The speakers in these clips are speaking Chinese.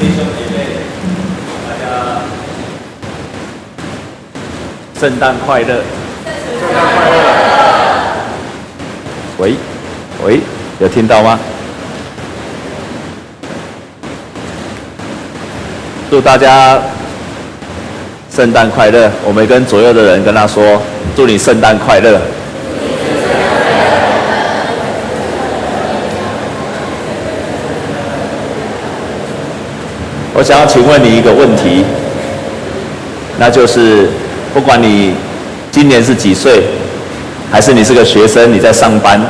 弟兄姐妹，大家圣诞快乐！圣诞快乐！喂喂，有听到吗？祝大家圣诞快乐！我们跟左右的人跟他说：“祝你圣诞快乐！”我想要请问你一个问题，那就是，不管你今年是几岁，还是你是个学生，你在上班，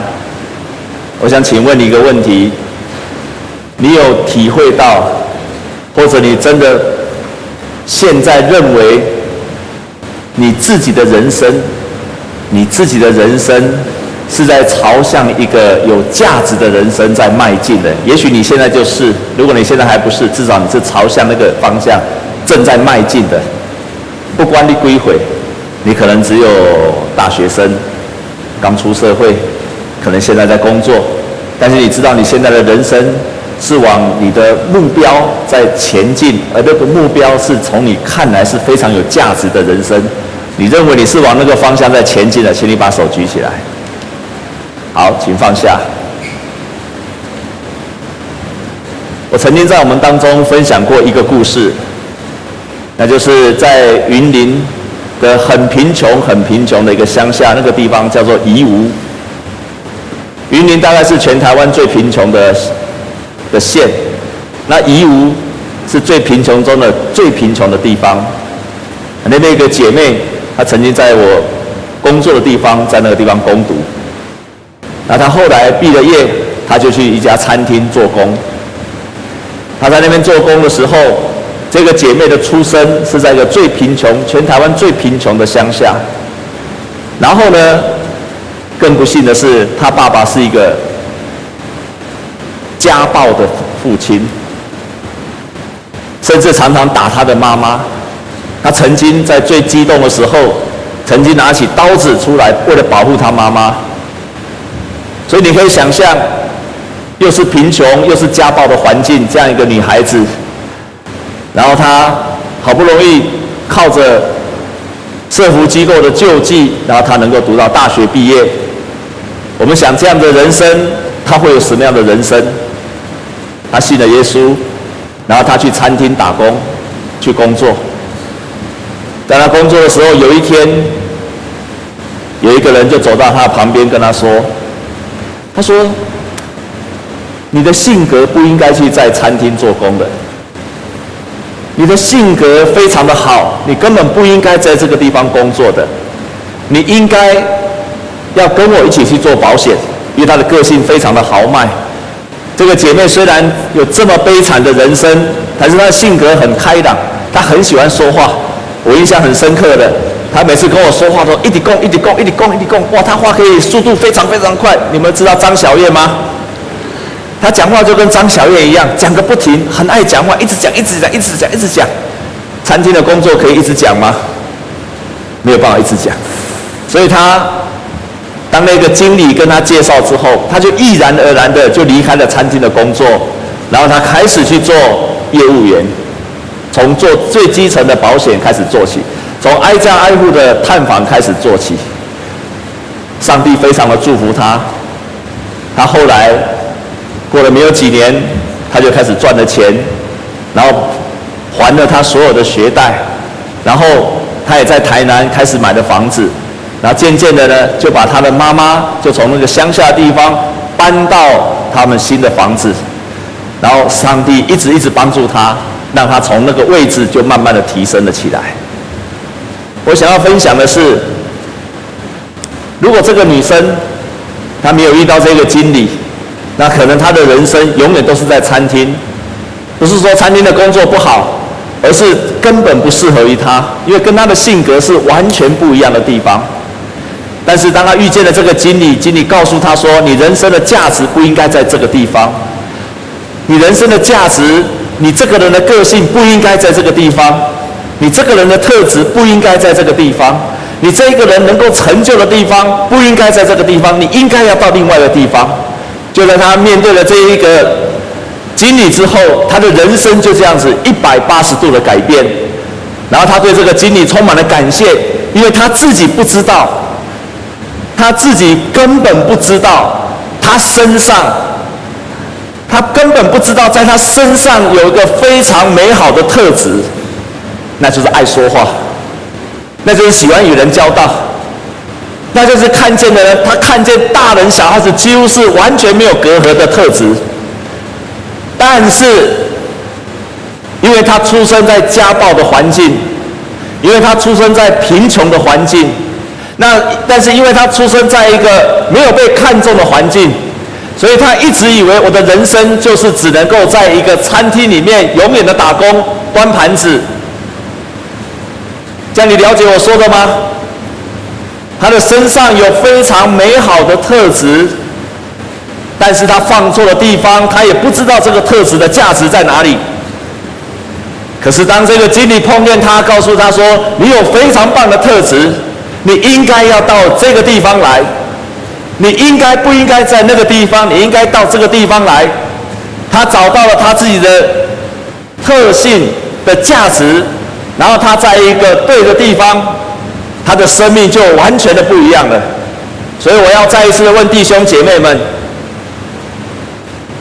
我想请问你一个问题，你有体会到，或者你真的现在认为，你自己的人生，你自己的人生，是在朝向一个有价值的人生在迈进的。也许你现在就是，如果你现在还不是，至少你是朝向那个方向正在迈进的。不管你归回，你可能只有大学生，刚出社会，可能现在在工作，但是你知道你现在的人生是往你的目标在前进，而那个目标是从你看来是非常有价值的人生。你认为你是往那个方向在前进的，请你把手举起来。好，请放下。我曾经在我们当中分享过一个故事，那就是在云林的很贫穷、很贫穷的一个乡下，那个地方叫做宜吴。云林大概是全台湾最贫穷的的县，那宜吴是最贫穷中的最贫穷的地方。那那个姐妹，她曾经在我工作的地方，在那个地方攻读。那他后来毕了业，他就去一家餐厅做工。他在那边做工的时候，这个姐妹的出生是在一个最贫穷、全台湾最贫穷的乡下。然后呢，更不幸的是，他爸爸是一个家暴的父亲，甚至常常打他的妈妈。他曾经在最激动的时候，曾经拿起刀子出来，为了保护他妈妈。所以你可以想象，又是贫穷又是家暴的环境，这样一个女孩子，然后她好不容易靠着社福机构的救济，然后她能够读到大学毕业。我们想这样的人生，她会有什么样的人生？她信了耶稣，然后她去餐厅打工，去工作。在她工作的时候，有一天，有一个人就走到她旁边，跟她说。他说：“你的性格不应该去在餐厅做工的。你的性格非常的好，你根本不应该在这个地方工作的。你应该要跟我一起去做保险，因为他的个性非常的豪迈。这个姐妹虽然有这么悲惨的人生，但是她的性格很开朗，她很喜欢说话。我印象很深刻的。”他每次跟我说话都一直讲，一直讲，一直讲，一直讲，哇，他话可以速度非常非常快。你们知道张小燕吗？他讲话就跟张小燕一样，讲个不停，很爱讲话，一直讲，一直讲，一直讲，一直讲。餐厅的工作可以一直讲吗？没有办法一直讲。所以他当那个经理跟他介绍之后，他就毅然而然的就离开了餐厅的工作，然后他开始去做业务员，从做最基层的保险开始做起。从挨家挨户的探访开始做起，上帝非常的祝福他。他后来过了没有几年，他就开始赚了钱，然后还了他所有的学贷，然后他也在台南开始买了房子，然后渐渐的呢，就把他的妈妈就从那个乡下地方搬到他们新的房子，然后上帝一直一直帮助他，让他从那个位置就慢慢的提升了起来。我想要分享的是，如果这个女生她没有遇到这个经理，那可能她的人生永远都是在餐厅。不是说餐厅的工作不好，而是根本不适合于她，因为跟她的性格是完全不一样的地方。但是当她遇见了这个经理，经理告诉她说：“你人生的价值不应该在这个地方，你人生的价值，你这个人的个性不应该在这个地方。”你这个人的特质不应该在这个地方，你这一个人能够成就的地方不应该在这个地方，你应该要到另外一个地方。就在他面对了这一个经理之后，他的人生就这样子一百八十度的改变。然后他对这个经理充满了感谢，因为他自己不知道，他自己根本不知道，他身上，他根本不知道，在他身上有一个非常美好的特质，那就是爱说话，那就是喜欢与人交道，那就是看见的人，他看见大人小孩子几乎是完全没有隔阂的特质，但是。因为他出生在家暴的环境，因为他出生在贫穷的环境，那但是因为他出生在一个没有被看重的环境，所以他一直以为我的人生就是只能够在一个餐厅里面永远的打工端盘子。这样你了解我说的吗？他的身上有非常美好的特质，但是他放错了地方，他也不知道这个特质的价值在哪里。可是当这个经理碰见他，告诉他说：“你有非常棒的特质，你应该要到这个地方来。你应该不应该在那个地方？你应该到这个地方来。”他找到了他自己的特性的价值，然后他在一个对的地方，他的生命就完全的不一样了。所以我要再一次的问弟兄姐妹们：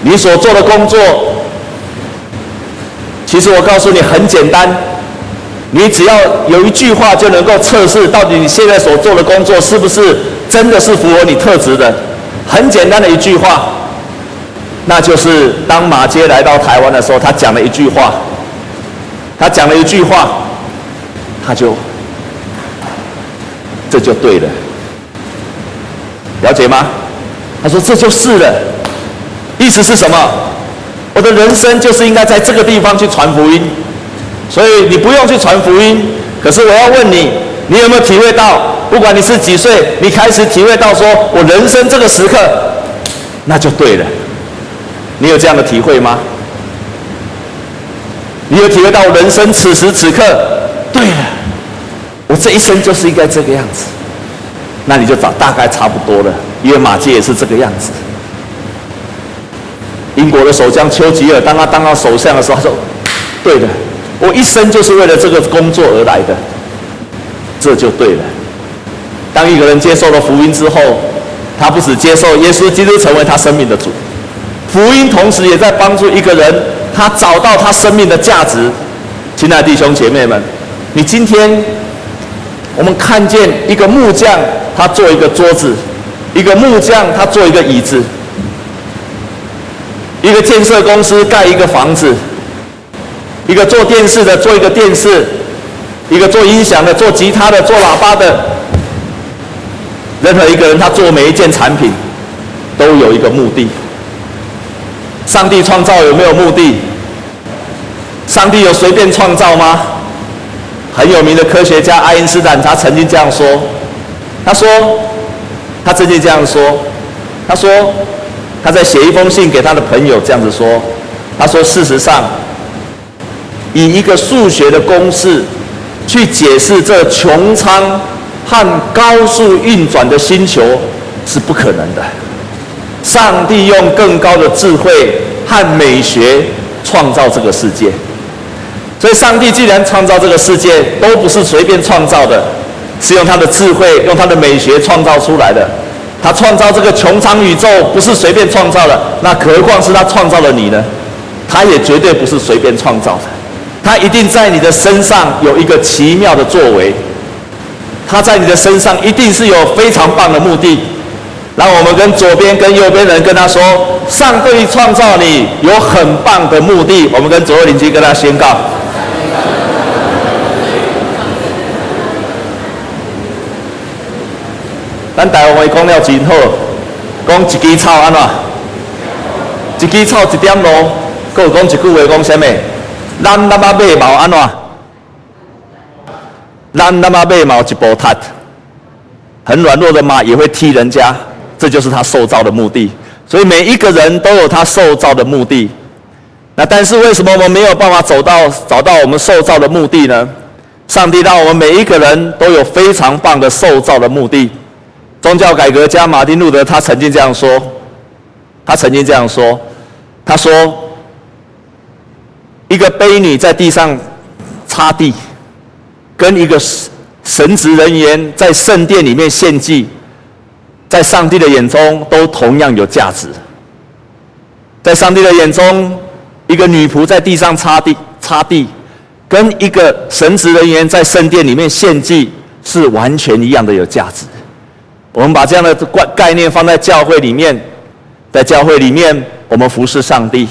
你所做的工作？其实我告诉你很简单，你只要有一句话就能够测试到底你现在所做的工作是不是真的是符合你特质的。很简单的一句话，那就是当马偕来到台湾的时候，他讲了一句话，他讲了一句话，他就这就对了，了解吗？他说这就是了，意思是什么？我的人生就是应该在这个地方去传福音，所以你不用去传福音。可是我要问你，你有没有体会到，不管你是几岁，你开始体会到说，我人生这个时刻，那就对了。你有这样的体会吗？你有体会到人生此时此刻，对了，我这一生就是应该这个样子。那你就找大概差不多了，因为马基也是这个样子。英国的首相丘吉尔，当他当到首相的时候，他说：“对的，我一生就是为了这个工作而来的，这就对了。”当一个人接受了福音之后，他不只接受耶稣基督成为他生命的主，福音同时也在帮助一个人，他找到他生命的价值。亲爱的弟兄姐妹们，你今天我们看见一个木匠，他做一个桌子；一个木匠，他做一个椅子。一个建设公司盖一个房子，一个做电视的做一个电视，一个做音响的做吉他的做喇叭的，任何一个人他做每一件产品，都有一个目的。上帝创造有没有目的？上帝有随便创造吗？很有名的科学家爱因斯坦他曾经这样说，他说，他曾经这样说，他说。他在写一封信给他的朋友，这样子说：“他说，事实上，以一个数学的公式去解释这穹苍和高速运转的星球是不可能的。上帝用更高的智慧和美学创造这个世界，所以，上帝既然创造这个世界，都不是随便创造的，是用他的智慧、用他的美学创造出来的。”他创造这个穹苍宇宙不是随便创造的，那何况是他创造了你呢？他也绝对不是随便创造的，他一定在你的身上有一个奇妙的作为，他在你的身上一定是有非常棒的目的。让我们跟左边跟右边人跟他说，上帝创造你有很棒的目的。我们跟左右邻居跟他宣告。咱台湾话讲了真好，讲一枝草安怎？一枝草一点路，搁有讲一句话讲啥物？咱他妈马毛安怎？咱他妈马毛一波塌，很软弱的马也会踢人家，这就是他受造的目的。所以每一个人都有他受造的目的。那但是为什么我们没有办法走到找到我们受造的目的呢？上帝让我们每一个人都有非常棒的受造的目的。宗教改革家马丁路德他曾经这样说，他曾经这样说，他说：“一个婢女在地上擦地，跟一个神职人员在圣殿里面献祭，在上帝的眼中都同样有价值。在上帝的眼中，一个女仆在地上擦地擦地，跟一个神职人员在圣殿里面献祭是完全一样的有价值。我们把这样的概概念放在教会里面，在教会里面，我们服侍上帝。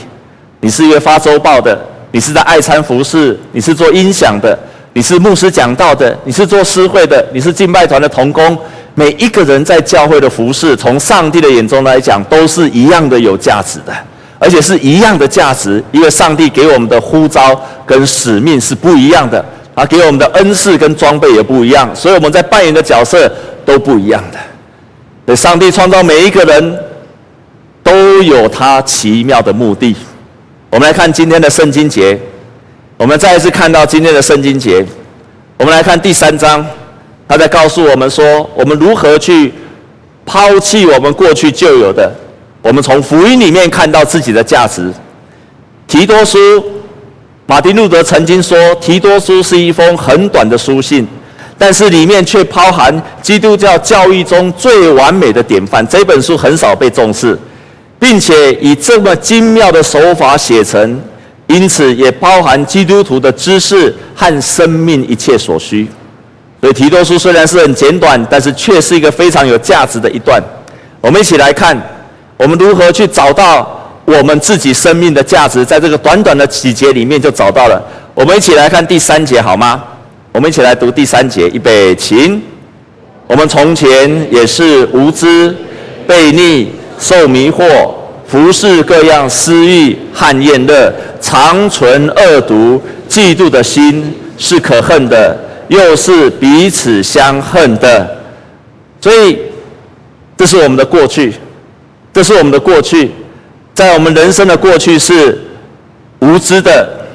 你是一个发周报的，你是在爱餐服侍，你是做音响的，你是牧师讲道的，你是做诗会的，你是敬拜团的同工。每一个人在教会的服侍，从上帝的眼中来讲，都是一样的有价值的，而且是一样的价值，因为上帝给我们的呼召跟使命是不一样的，啊，给我们的恩赐跟装备也不一样，所以我们在扮演的角色都不一样的。对，上帝创造每一个人都有他奇妙的目的。我们来看今天的圣经节，我们再一次看到今天的圣经节。我们来看第三章，他在告诉我们说，我们如何去抛弃我们过去旧有的。我们从福音里面看到自己的价值。提多书，马丁路德曾经说，提多书是一封很短的书信。但是里面却包含基督教教义中最完美的典范。这本书很少被重视，并且以这么精妙的手法写成，因此也包含基督徒的知识和生命一切所需。所以提多书虽然是很简短，但是却是一个非常有价值的一段。我们一起来看，我们如何去找到我们自己生命的价值，在这个短短的几节里面就找到了。我们一起来看第三节，好吗？我们一起来读第三节，预备，请。我们从前也是无知、被逆、受迷惑、服侍各样私欲和宴乐，常存恶毒、嫉妒的心，是可恨的，又是彼此相恨的。所以，这是我们的过去，这是我们的过去，在我们人生的过去是无知的。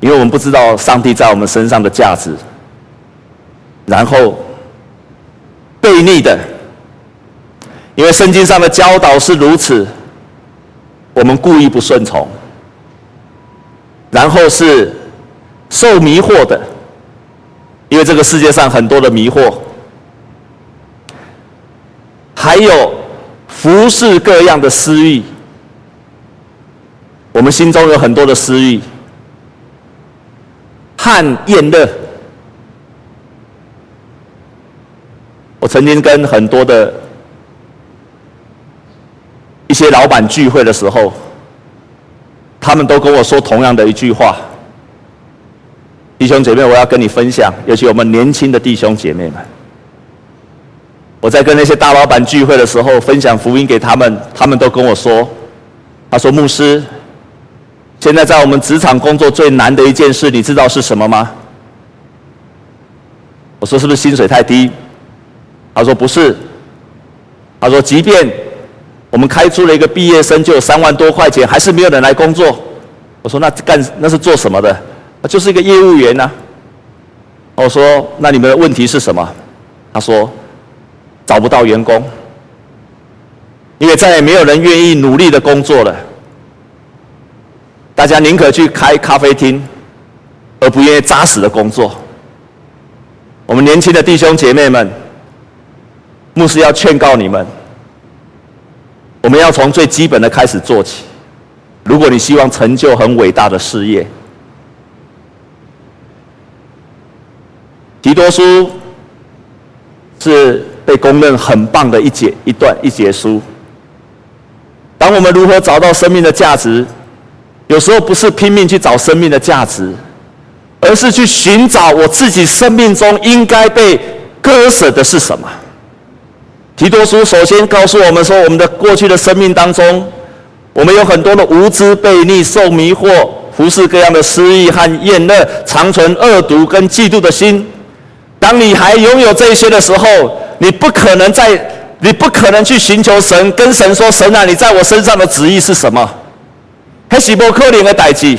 因为我们不知道上帝在我们身上的价值，然后悖逆的，因为圣经上的教导是如此，我们故意不顺从，然后是受迷惑的，因为这个世界上很多的迷惑，还有服事各样的私欲，我们心中有很多的私欲。和宴乐，我曾经跟很多的一些老板聚会的时候，他们都跟我说同样的一句话：“弟兄姐妹，我要跟你分享，尤其我们年轻的弟兄姐妹们，我在跟那些大老板聚会的时候，分享福音给他们，他们都跟我说，他说牧师。”现在在我们职场工作最难的一件事，你知道是什么吗？我说是不是薪水太低？他说不是。他说即便我们开出了一个毕业生就有三万多块钱，还是没有人来工作。我说那干那是做什么的？就是一个业务员呐。我说那你们的问题是什么？他说找不到员工，因为再也没有人愿意努力的工作了。大家宁可去开咖啡厅，而不愿意扎实的工作。我们年轻的弟兄姐妹们，牧师要劝告你们，我们要从最基本的开始做起。如果你希望成就很伟大的事业，提多书是被公认很棒的一节一段一节书。当我们如何找到生命的价值？有时候不是拼命去找生命的价值，而是去寻找我自己生命中应该被割舍的是什么。提多书首先告诉我们说，我们的过去的生命当中，我们有很多的无知、悖逆、受迷惑、服事各样的私欲和厌乐，常存恶毒跟嫉妒的心。当你还拥有这些的时候，你不可能在，你不可能去寻求神，跟神说：“神啊，你在我身上的旨意是什么？”还是不可能的代志，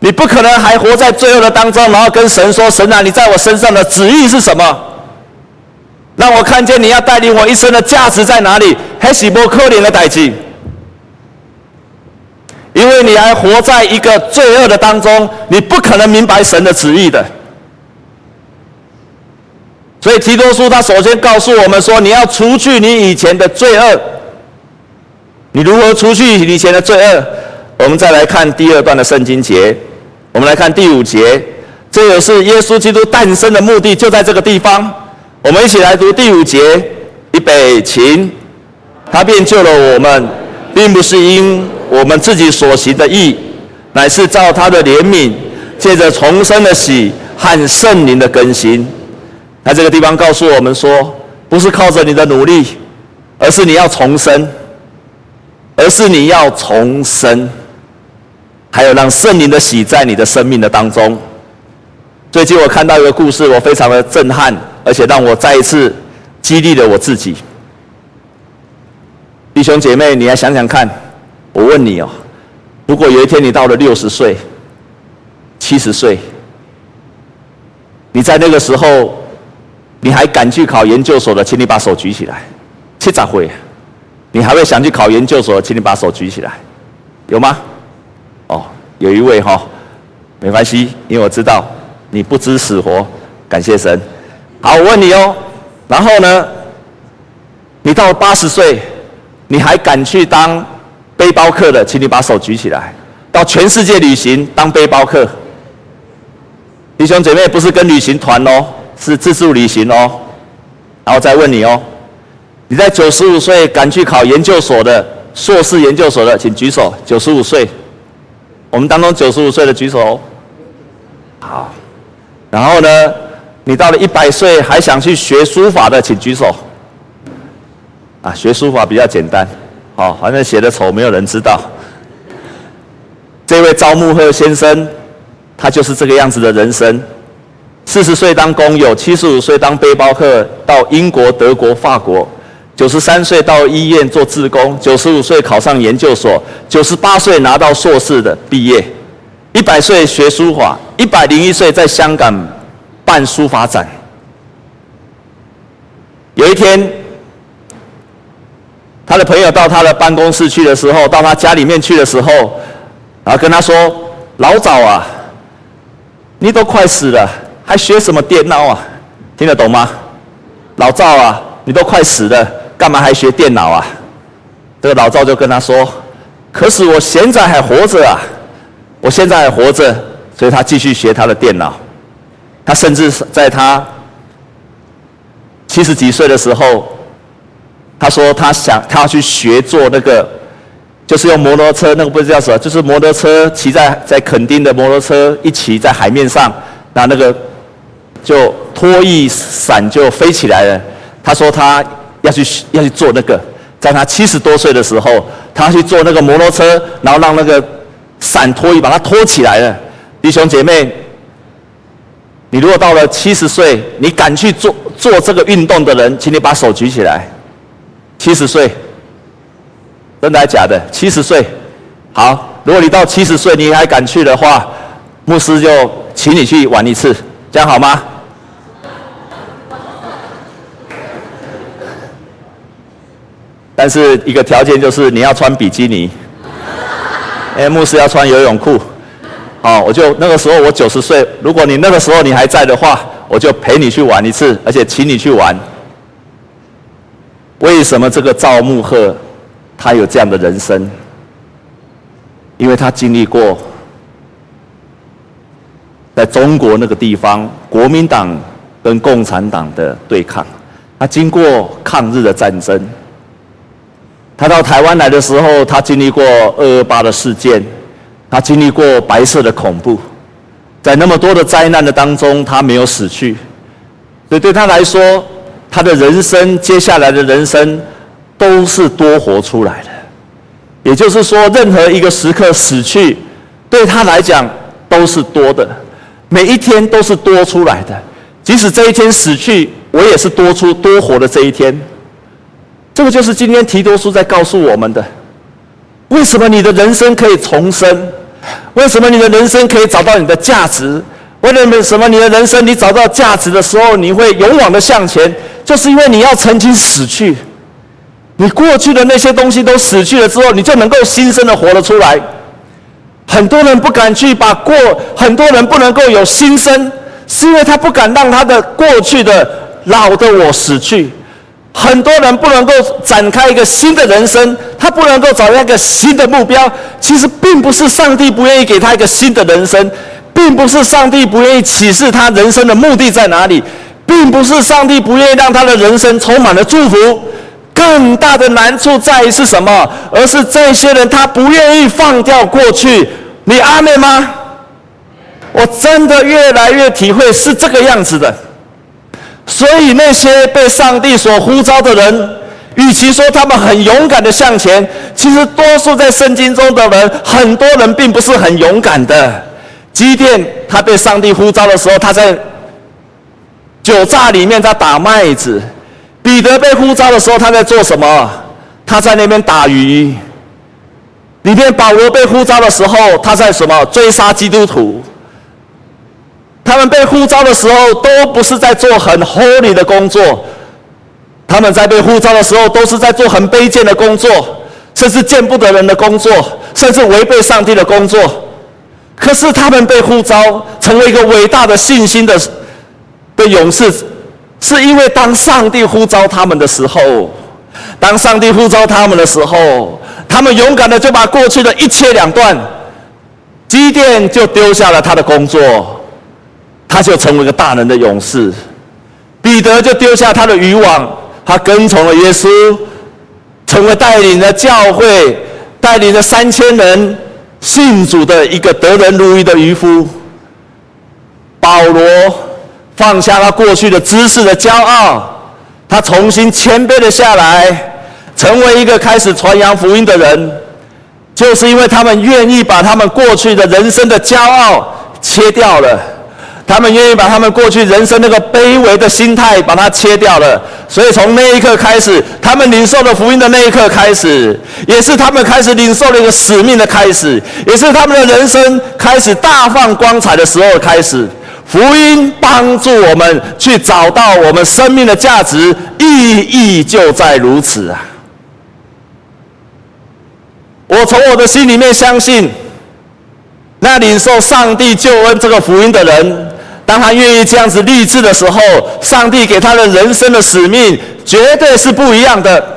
你不可能还活在罪恶的当中，然后跟神说：“神啊，你在我身上的旨意是什么？让我看见你要带领我一生的价值在哪里？”还是不可能的代志，因为你还活在一个罪恶的当中，你不可能明白神的旨意的。所以提多书他首先告诉我们说，你要除去你以前的罪恶。你如何除去以前的罪恶？我们再来看第二段的圣经节，我们来看第五节，这也是耶稣基督诞生的目的，就在这个地方。我们一起来读第五节，预备起，他便救了我们，并不是因我们自己所行的义，乃是照他的怜悯，借着重生的喜和圣灵的更新。在这个地方告诉我们说，不是靠着你的努力，而是你要重生。而是你要重生，还有让圣灵的洗在你的生命的当中。最近我看到一个故事，我非常的震撼，而且让我再一次激励了我自己。弟兄姐妹，你来想想看，我问你哦，如果有一天你到了六十岁、七十岁，你在那个时候，你还敢去考研究所的，请你把手举起来。七十岁。你还会想去考研究所？请你把手举起来，有吗？哦，有一位哈、哦，没关系，因为我知道你不知死活，感谢神。好，我问你哦，然后呢，你到八十岁，你还敢去当背包客的？请你把手举起来。到全世界旅行当背包客，弟兄姐妹不是跟旅行团哦，是自助旅行哦。然后再问你哦。你在九十五岁敢去考研究所的硕士研究所的，请举手。九十五岁，我们当中九十五岁的举手。好，然后呢，你到了一百岁还想去学书法的，请举手。啊，学书法比较简单，好，反正写的丑没有人知道。这位赵慕鹤先生，他就是这个样子的人生。四十岁当工友，七十五岁当背包客，到英国、德国、法国。九十三岁到医院做志工，九十五岁考上研究所，九十八岁拿到硕士的毕业，一百岁学书法，一百零一岁在香港办书法展。有一天，他的朋友到他的办公室去的时候，到他家里面去的时候，然后跟他说：“老赵啊，你都快死了，还学什么电脑啊？听得懂吗？老赵啊，你都快死了。”干嘛还学电脑啊？这个老赵就跟他说：“可是我现在还活着啊，我现在还活着，所以他继续学他的电脑。他甚至在他七十几岁的时候，他说他想他要去学做那个，就是用摩托车，那个不知道叫什么，就是摩托车骑在在垦丁的摩托车一骑在海面上，那那个就拖一伞就飞起来了。他说他。”要去要去做那个，在他七十多岁的时候，他去做那个摩托车，然后让那个伞拖衣把他拖起来了。弟兄姐妹，你如果到了七十岁，你敢去做做这个运动的人，请你把手举起来。七十岁，真的还假的？七十岁，好，如果你到七十岁你还敢去的话，牧师就请你去玩一次，这样好吗？但是一个条件就是你要穿比基尼，哎，牧师要穿游泳裤，好，我就那个时候我九十岁，如果你那个时候你还在的话，我就陪你去玩一次，而且请你去玩。为什么这个赵慕鹤他有这样的人生？因为他经历过在中国那个地方国民党跟共产党的对抗，他经过抗日的战争。他到台湾来的时候，他经历过二二八的事件，他经历过白色的恐怖，在那么多的灾难的当中，他没有死去，所以对他来说，他的人生接下来的人生都是多活出来的。也就是说，任何一个时刻死去，对他来讲都是多的，每一天都是多出来的。即使这一天死去，我也是多出多活的这一天。这个就是今天提多书在告诉我们的：为什么你的人生可以重生？为什么你的人生可以找到你的价值？为了什么你的人生你找到价值的时候，你会勇往的向前？就是因为你要曾经死去，你过去的那些东西都死去了之后，你就能够新生的活了出来。很多人不敢去把过，很多人不能够有新生，是因为他不敢让他的过去的老的我死去。很多人不能够展开一个新的人生，他不能够找到一个新的目标。其实并不是上帝不愿意给他一个新的人生，并不是上帝不愿意启示他人生的目的在哪里，并不是上帝不愿意让他的人生充满了祝福。更大的难处在于是什么？而是这些人他不愿意放掉过去。你阿妹吗？我真的越来越体会是这个样子的。所以那些被上帝所呼召的人，与其说他们很勇敢的向前，其实多数在圣经中的人，很多人并不是很勇敢的。基甸他被上帝呼召的时候，他在酒榨里面在打麦子；彼得被呼召的时候，他在做什么？他在那边打鱼。里面保罗被呼召的时候，他在什么？追杀基督徒。他们被呼召的时候，都不是在做很 holy 的工作，他们在被呼召的时候，都是在做很卑贱的工作，甚至见不得人的工作，甚至违背上帝的工作。可是他们被呼召成为一个伟大的信心的的勇士，是因为当上帝呼召他们的时候，当上帝呼召他们的时候，他们勇敢的就把过去的一切两断，基甸就丢下了他的工作。他就成为一个大能的勇士，彼得就丢下他的渔网，他跟从了耶稣，成为带领了教会、带领了三千人信主的一个得人如鱼的渔夫。保罗放下了过去的知识的骄傲，他重新谦卑了下来，成为一个开始传扬福音的人，就是因为他们愿意把他们过去的人生的骄傲切掉了。他们愿意把他们过去人生那个卑微的心态把它切掉了，所以从那一刻开始，他们领受了福音的那一刻开始，也是他们开始领受了一个使命的开始，也是他们的人生开始大放光彩的时候开始。福音帮助我们去找到我们生命的价值，意义就在如此啊！我从我的心里面相信，那领受上帝救恩这个福音的人。当他愿意这样子立志的时候，上帝给他的人生的使命绝对是不一样的。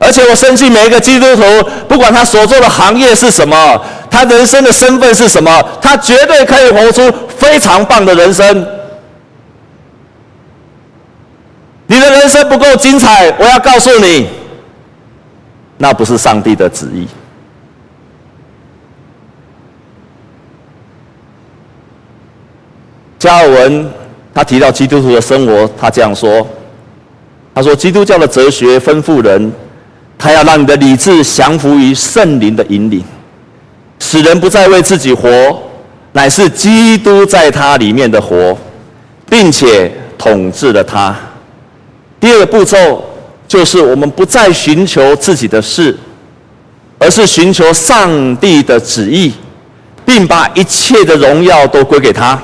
而且我深信每一个基督徒，不管他所做的行业是什么，他人生的身份是什么，他绝对可以活出非常棒的人生。你的人生不够精彩，我要告诉你，那不是上帝的旨意。加尔文他提到基督徒的生活，他这样说：“他说，基督教的哲学吩咐人，他要让你的理智降服于圣灵的引领，使人不再为自己活，乃是基督在他里面的活，并且统治了他。第二个步骤就是我们不再寻求自己的事，而是寻求上帝的旨意，并把一切的荣耀都归给他。”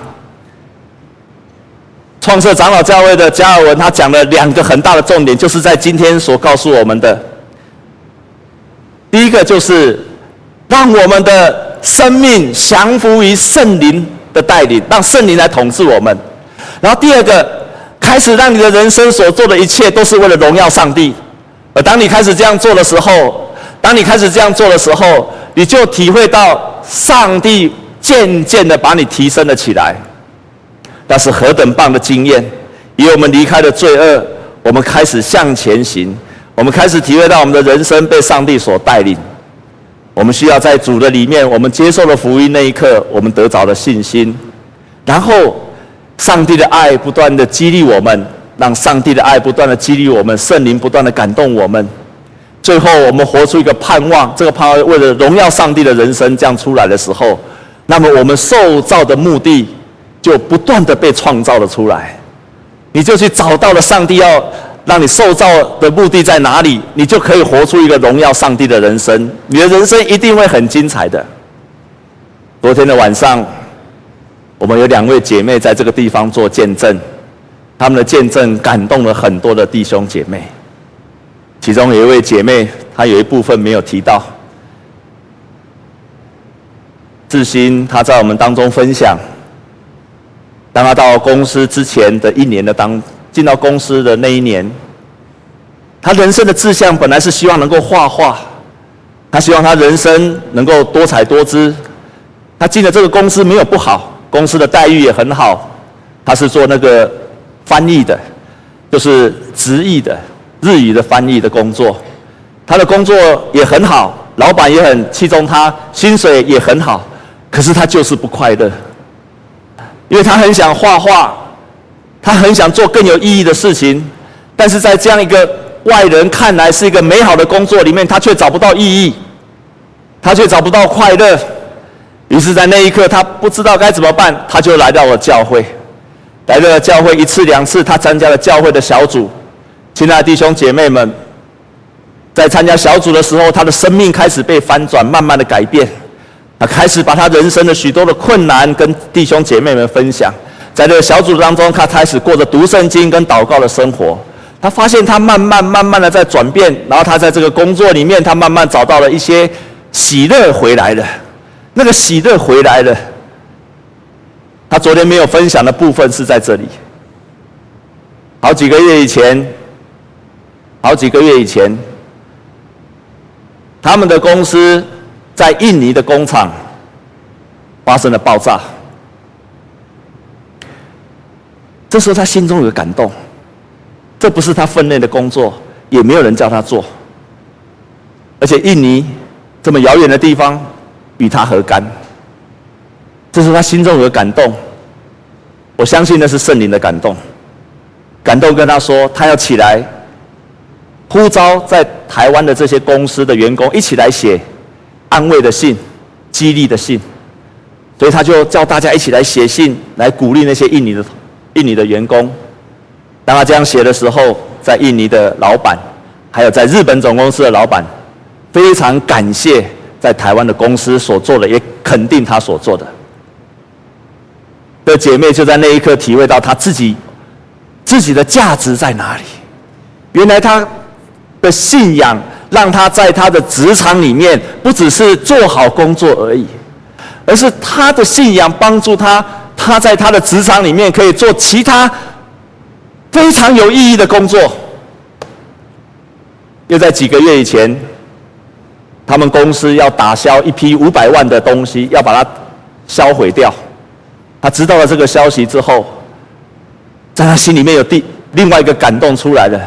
创设长老教会的加尔文，他讲了两个很大的重点，就是在今天所告诉我们的。第一个就是让我们的生命降服于圣灵的带领，让圣灵来统治我们。然后第二个，开始让你的人生所做的一切都是为了荣耀上帝。而当你开始这样做的时候，当你开始这样做的时候，你就体会到上帝渐渐的把你提升了起来。那是何等棒的经验！以我们离开了罪恶，我们开始向前行，我们开始体会到我们的人生被上帝所带领。我们需要在主的里面，我们接受了福音那一刻，我们得着了信心。然后，上帝的爱不断的激励我们，让上帝的爱不断的激励我们，圣灵不断的感动我们。最后，我们活出一个盼望，这个盼望为了荣耀上帝的人生这样出来的时候，那么我们受造的目的。就不断的被创造了出来，你就去找到了上帝要让你受造的目的在哪里，你就可以活出一个荣耀上帝的人生，你的人生一定会很精彩的。昨天的晚上，我们有两位姐妹在这个地方做见证，他们的见证感动了很多的弟兄姐妹。其中有一位姐妹，她有一部分没有提到，志新他在我们当中分享，当他到公司之前的一年的当进到公司的那一年，他人生的志向本来是希望能够画画，他希望他人生能够多彩多姿。他进了这个公司没有不好，公司的待遇也很好，他是做那个翻译的，就是直译的日语的翻译的工作，他的工作也很好，老板也很器重他，薪水也很好，可是他就是不快乐，因为他很想画画，他很想做更有意义的事情，但是在这样一个。外人看来是一个美好的工作，里面他却找不到意义，他却找不到快乐。于是，在那一刻，他不知道该怎么办，他就来到了教会。来到了教会一次两次，他参加了教会的小组。亲爱的弟兄姐妹们，在参加小组的时候，他的生命开始被翻转，慢慢的改变。他开始把他人生的许多的困难跟弟兄姐妹们分享。在这个小组当中，他开始过着读圣经跟祷告的生活。他发现他慢慢慢慢的在转变，然后他在这个工作里面，他慢慢找到了一些喜乐回来了，那个喜乐回来了。他昨天没有分享的部分是在这里。好几个月以前，好几个月以前，他们的公司在印尼的工厂发生了爆炸，这时候他心中有感动。这不是他分内的工作，也没有人叫他做。而且印尼这么遥远的地方，与他何干？这是他心中有感动。我相信那是圣灵的感动，感动跟他说，他要起来呼召在台湾的这些公司的员工一起来写安慰的信、激励的信。所以他就叫大家一起来写信，来鼓励那些印尼的印尼的员工。当他这样写的时候，在印尼的老板，还有在日本总公司的老板，非常感谢在台湾的公司所做的，也肯定他所做的。的姐妹就在那一刻体会到她自己自己的价值在哪里。原来她的信仰让他在他的职场里面不只是做好工作而已，而是他的信仰帮助他，他在他的职场里面可以做其他。非常有意义的工作。又在几个月以前，他们公司要打消一批五百万的东西，要把它销毁掉。他知道了这个消息之后，在他心里面有第另外一个感动出来了。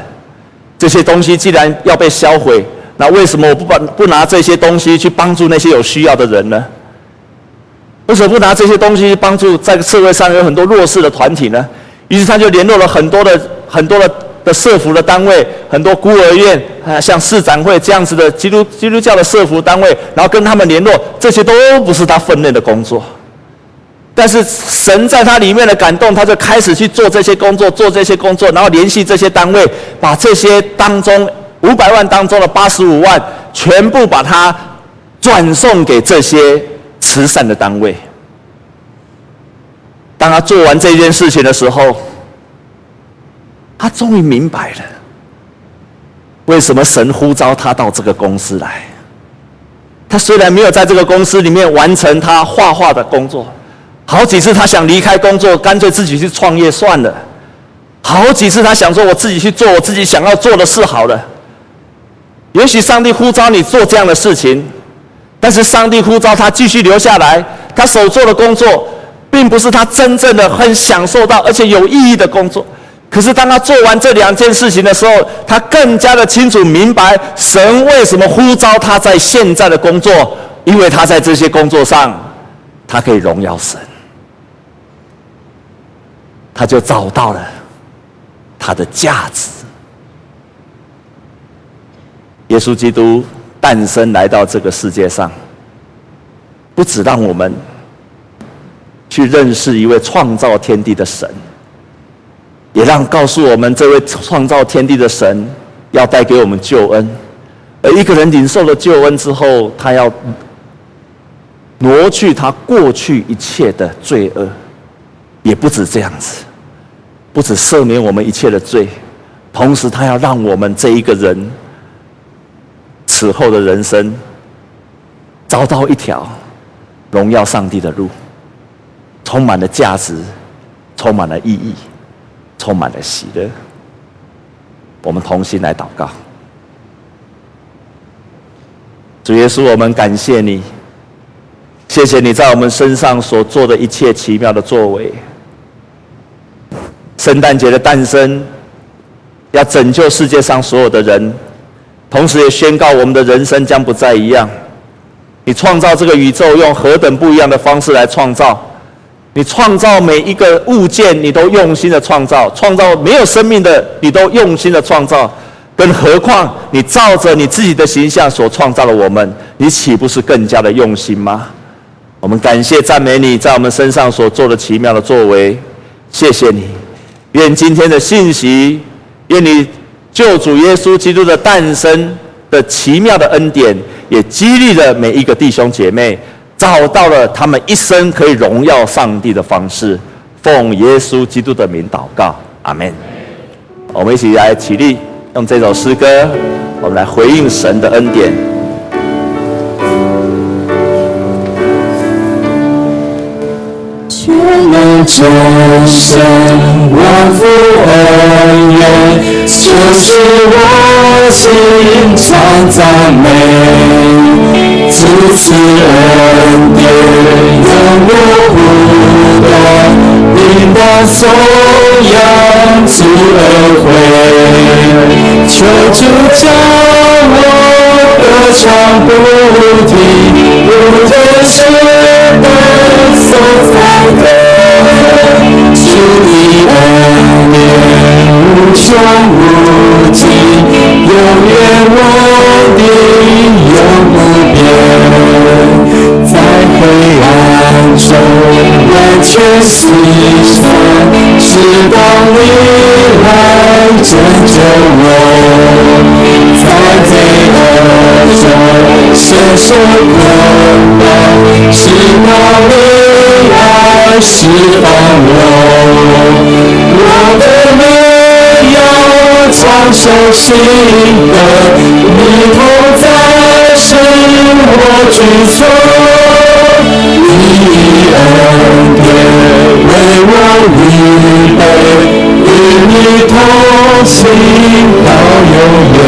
这些东西既然要被销毁，那为什么我不把不拿这些东西去帮助那些有需要的人呢？为什么不拿这些东西帮助在社会上有很多弱势的团体呢？于是他就联络了很多的很多的的社福的单位，很多孤儿院啊，像市长会这样子的基督基督教的社福单位，然后跟他们联络，这些都不是他分内的工作。但是神在他里面的感动，他就开始去做这些工作，做这些工作，然后联系这些单位，把这些当中五百万当中的八十五万，全部把它转送给这些慈善的单位。当他做完这件事情的时候，他终于明白了，为什么神呼召他到这个公司来。他虽然没有在这个公司里面完成他画画的工作，好几次他想离开工作，干脆自己去创业算了。好几次他想说，我自己去做我自己想要做的事好了。也许上帝呼召你做这样的事情，但是上帝呼召他继续留下来，他所做的工作。并不是他真正的很享受到而且有意义的工作，可是当他做完这两件事情的时候，他更加的清楚明白神为什么呼召他在现在的工作，因为他在这些工作上，他可以荣耀神，他就找到了他的价值。耶稣基督诞生来到这个世界上，不只让我们。去认识一位创造天地的神，也让告诉我们，这位创造天地的神要带给我们救恩。而一个人领受了救恩之后，他要挪去他过去一切的罪恶，也不止这样子，不止赦免我们一切的罪，同时他要让我们这一个人此后的人生找到一条。荣耀上帝的路，充满了价值，充满了意义，充满了喜乐。我们同心来祷告。主耶稣，我们感谢你，谢谢你在我们身上所做的一切奇妙的作为。圣诞节的诞生，要拯救世界上所有的人，同时也宣告我们的人生将不再一样。你创造这个宇宙，用何等不一样的方式来创造？你创造每一个物件，你都用心的创造；创造没有生命的，你都用心的创造。更何况你照着你自己的形象所创造了我们，你岂不是更加的用心吗？我们感谢赞美你在我们身上所做的奇妙的作为，谢谢你。愿今天的信息，愿你救主耶稣基督的诞生的奇妙的恩典，也激励了每一个弟兄姐妹，找到了他们一生可以荣耀上帝的方式。奉耶稣基督的名祷告，阿门。我们一起来起立。用这首诗歌，我们来回应神的恩典。能众生，万福恩怨，就是我心常赞美，此次恩典永不不断，应当颂扬主恩惠。求主叫我歌唱不停，不断是歌主你恩典无穷无尽，永远我的永不变。在黑暗中完全思想，直到你来拯救我。在黑暗中伸手捆绑，直到你。无穷无尽，永远稳定永不变，在黑暗中完全释放，直到你来拯救我，在罪恶中深受捆绑，直到你来释放我，的名要传颂新歌，你同在是我居所，你恩典为我预备。与你同行到永远，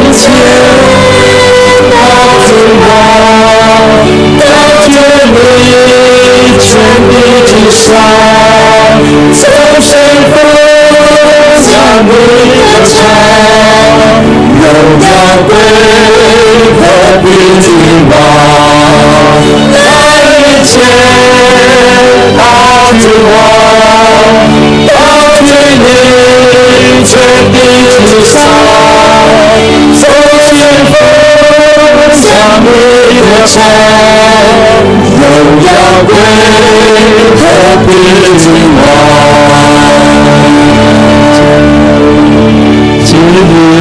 一切主我，到天你全地之上，众生奉向你歌唱，荣耀归和平君王，来一切。大君王，唱，荣耀归和平君王。今日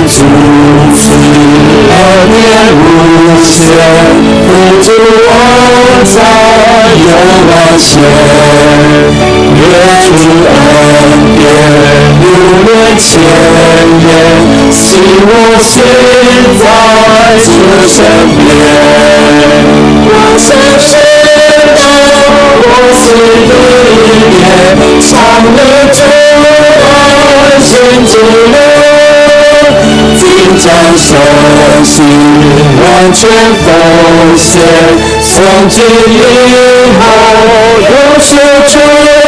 主赐恩典无限，福主我在永远前。愿主恩典流连千年，使我现在主身边。我深深的我心里面，常乐主爱心之流，今将身心完全奉献，从今以后永属主。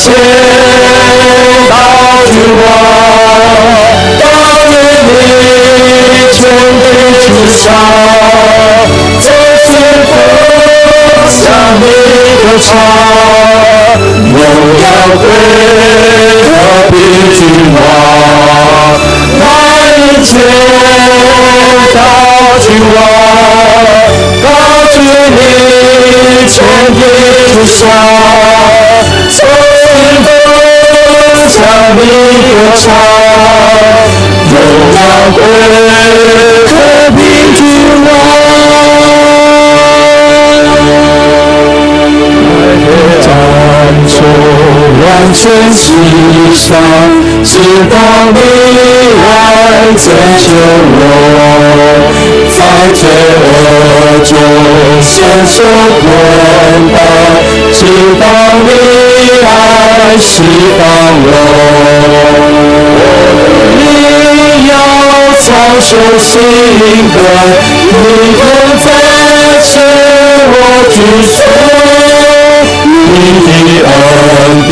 来迎接大君王，到天你全地之上，众天奉向你歌唱，荣耀归和平君王，来迎接大君王，高举你全地之上。你歌唱，荣耀归和平君王，在黑暗中完全世上，直到你来拯救我，在罪恶中牵手捆绑，直到你来释放我。你要操守心的，你同在是我居所。你的恩典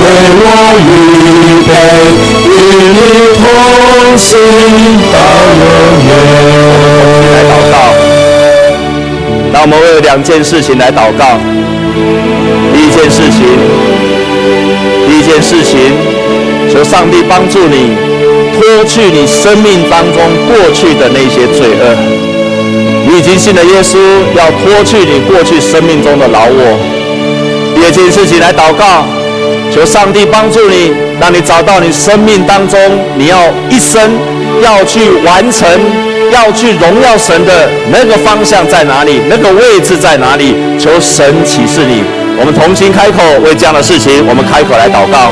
为我预备，与你同行到永远。来祷告，那我们为了两件事情来祷告。件事情，第一件事情，求上帝帮助你脱去你生命当中过去的那些罪恶。你已经信了耶稣，要脱去你过去生命中的老我。第二件事情来祷告，求上帝帮助你，让你找到你生命当中你要一生要去完成、要去荣耀神的那个方向在哪里，那个位置在哪里？求神启示你。我们同心开口为这样的事情，我们开口来祷告。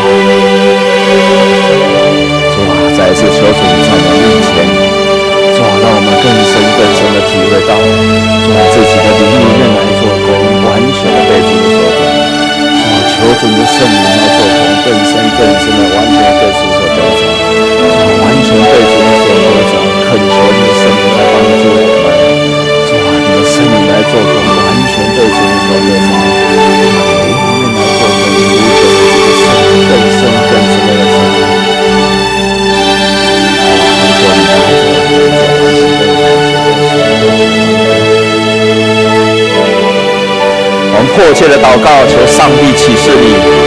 主啊，再一次求主你在我面前，主啊，让我们更深更深的体会到，主啊，自己的灵里面来做工，完全的被主所主啊。求主的圣灵来做工，更深更深的完全被主所得着，完全被主所得着。恳求你的圣灵来帮助我们，主啊，你的圣灵来做工，完全被主所得着。迫切的祷告，求上帝启示你。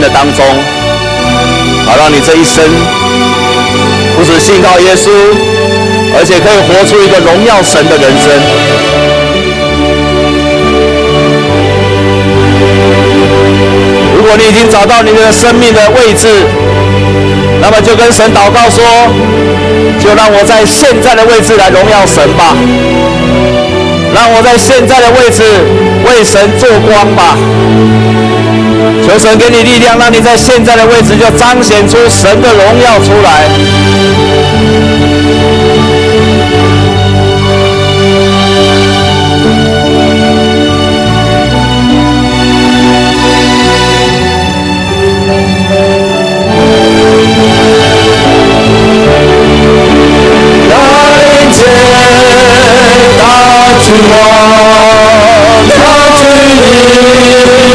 的当中，好让你这一生不止信靠耶稣，而且可以活出一个荣耀神的人生。如果你已经找到你的生命的位置，那么就跟神祷告说：就让我在现在的位置来荣耀神吧，让我在现在的位置为神做光吧。求神给你力量，让你在现在的位置就彰显出神的荣耀出来。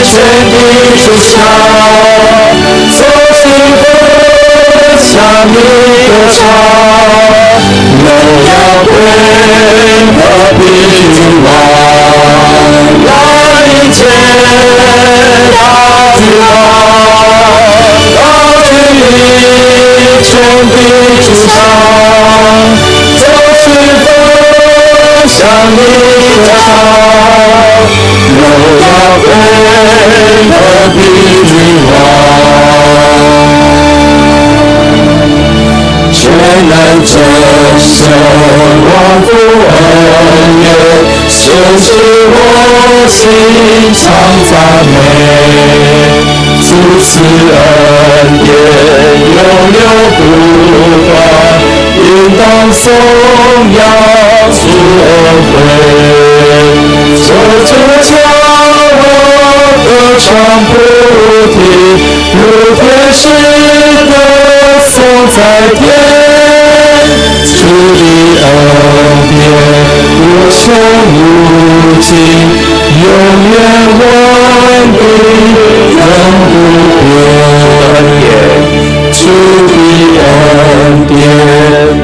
全体属下，从心和向你歌唱，荣耀归和平君王，让一切大君王，高举你全体属下。就是我心常赞美，自此恩典永流不断，应当颂扬主恩惠，这就叫我歌唱不停，如天使歌颂在天，主的恩典无穷无尽，永远稳定。永不变，主的恩典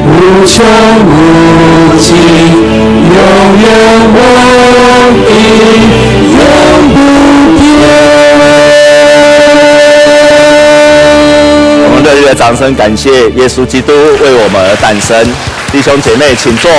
无穷无尽，永远稳定，掌声，感谢耶稣基督为我们而诞生。弟兄姐妹，请坐。